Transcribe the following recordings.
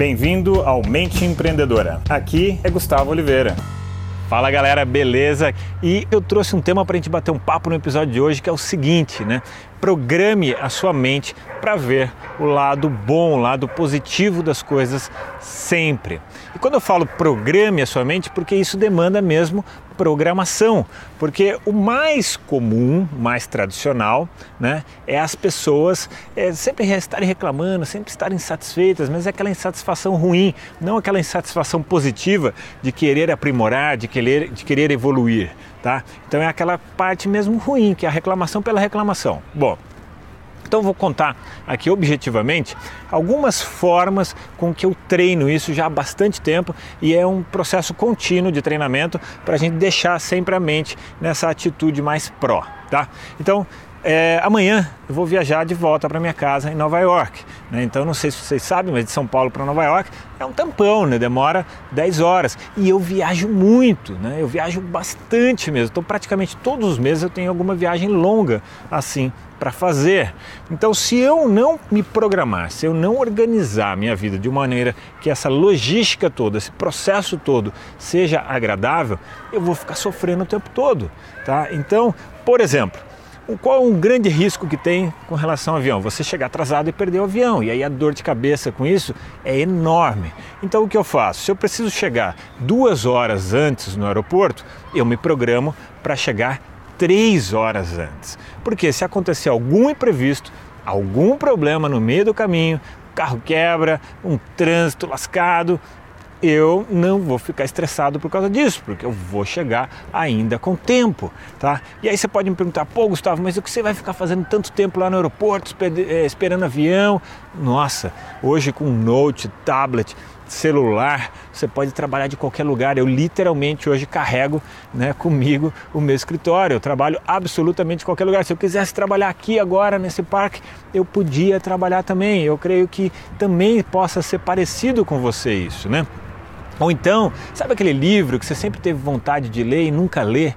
Bem-vindo ao Mente Empreendedora. Aqui é Gustavo Oliveira. Fala galera, beleza? E eu trouxe um tema para a gente bater um papo no episódio de hoje que é o seguinte, né? Programe a sua mente para ver o lado bom, o lado positivo das coisas sempre. E quando eu falo programe a sua mente, porque isso demanda mesmo programação, porque o mais comum, mais tradicional, né, é as pessoas é, sempre estarem reclamando, sempre estarem insatisfeitas, mas é aquela insatisfação ruim, não aquela insatisfação positiva de querer aprimorar, de querer, de querer evoluir, tá? Então é aquela parte mesmo ruim, que é a reclamação pela reclamação. Bom, então vou contar aqui objetivamente algumas formas com que eu treino isso já há bastante tempo e é um processo contínuo de treinamento para a gente deixar sempre a mente nessa atitude mais pró, tá? Então é, amanhã eu vou viajar de volta para minha casa em Nova York. Né? Então não sei se vocês sabem, mas de São Paulo para Nova York é um tampão, né? demora 10 horas. E eu viajo muito, né? eu viajo bastante mesmo. Então praticamente todos os meses eu tenho alguma viagem longa assim para fazer. Então, se eu não me programar, se eu não organizar minha vida de uma maneira que essa logística toda, esse processo todo seja agradável, eu vou ficar sofrendo o tempo todo, tá? Então, por exemplo, qual é um grande risco que tem com relação ao avião? Você chegar atrasado e perder o avião. E aí a dor de cabeça com isso é enorme. Então o que eu faço? Se eu preciso chegar duas horas antes no aeroporto, eu me programo para chegar três horas antes. Porque se acontecer algum imprevisto, algum problema no meio do caminho, carro quebra, um trânsito lascado, eu não vou ficar estressado por causa disso, porque eu vou chegar ainda com tempo, tá? E aí você pode me perguntar, pô, Gustavo, mas o que você vai ficar fazendo tanto tempo lá no aeroporto, eh, esperando avião? Nossa, hoje com note, tablet, celular, você pode trabalhar de qualquer lugar. Eu literalmente hoje carrego né, comigo o meu escritório. Eu trabalho absolutamente em qualquer lugar. Se eu quisesse trabalhar aqui agora nesse parque, eu podia trabalhar também. Eu creio que também possa ser parecido com você isso, né? Ou então, sabe aquele livro que você sempre teve vontade de ler e nunca lê?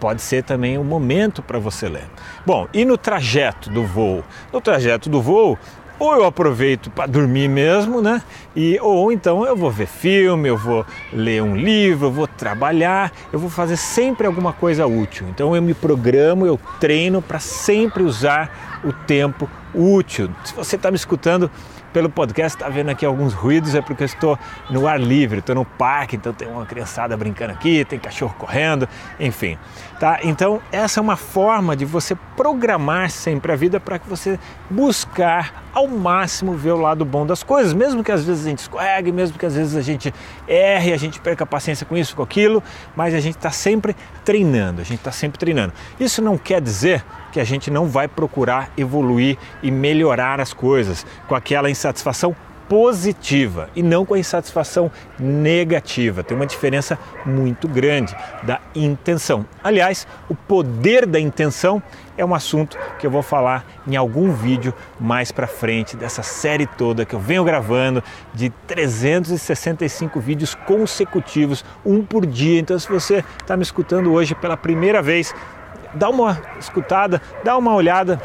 Pode ser também um momento para você ler. Bom, e no trajeto do voo? No trajeto do voo, ou eu aproveito para dormir mesmo, né? E, ou então eu vou ver filme, eu vou ler um livro, eu vou trabalhar, eu vou fazer sempre alguma coisa útil. Então eu me programo, eu treino para sempre usar o tempo útil. Se você está me escutando pelo podcast, está vendo aqui alguns ruídos, é porque eu estou no ar livre, estou no parque, então tem uma criançada brincando aqui, tem cachorro correndo, enfim. Tá? Então, essa é uma forma de você programar sempre a vida para que você buscar ao máximo ver o lado bom das coisas, mesmo que às vezes a gente escorregue, mesmo que às vezes a gente erre, a gente perca a paciência com isso, com aquilo, mas a gente está sempre treinando, a gente está sempre treinando. Isso não quer dizer que a gente não vai procurar evoluir e melhorar as coisas com aquela insatisfação positiva e não com a insatisfação negativa. Tem uma diferença muito grande da intenção. Aliás, o poder da intenção é um assunto que eu vou falar em algum vídeo mais para frente dessa série toda que eu venho gravando de 365 vídeos consecutivos, um por dia. Então, se você está me escutando hoje pela primeira vez, dá uma escutada, dá uma olhada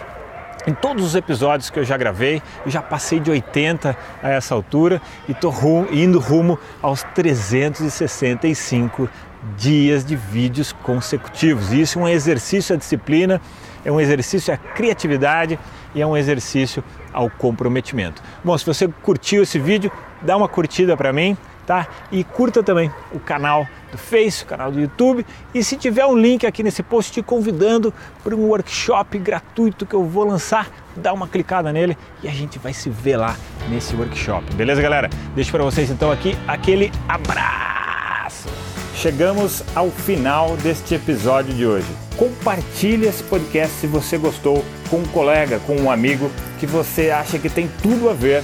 em todos os episódios que eu já gravei, eu já passei de 80 a essa altura e estou indo rumo aos 365 dias de vídeos consecutivos. Isso é um exercício à disciplina, é um exercício à criatividade e é um exercício ao comprometimento. Bom, se você curtiu esse vídeo, dá uma curtida para mim tá? E curta também o canal do Face, o canal do YouTube. E se tiver um link aqui nesse post te convidando para um workshop gratuito que eu vou lançar, dá uma clicada nele e a gente vai se ver lá nesse workshop. Beleza, galera? Deixo para vocês então aqui aquele abraço. Chegamos ao final deste episódio de hoje. Compartilhe esse podcast se você gostou com um colega, com um amigo que você acha que tem tudo a ver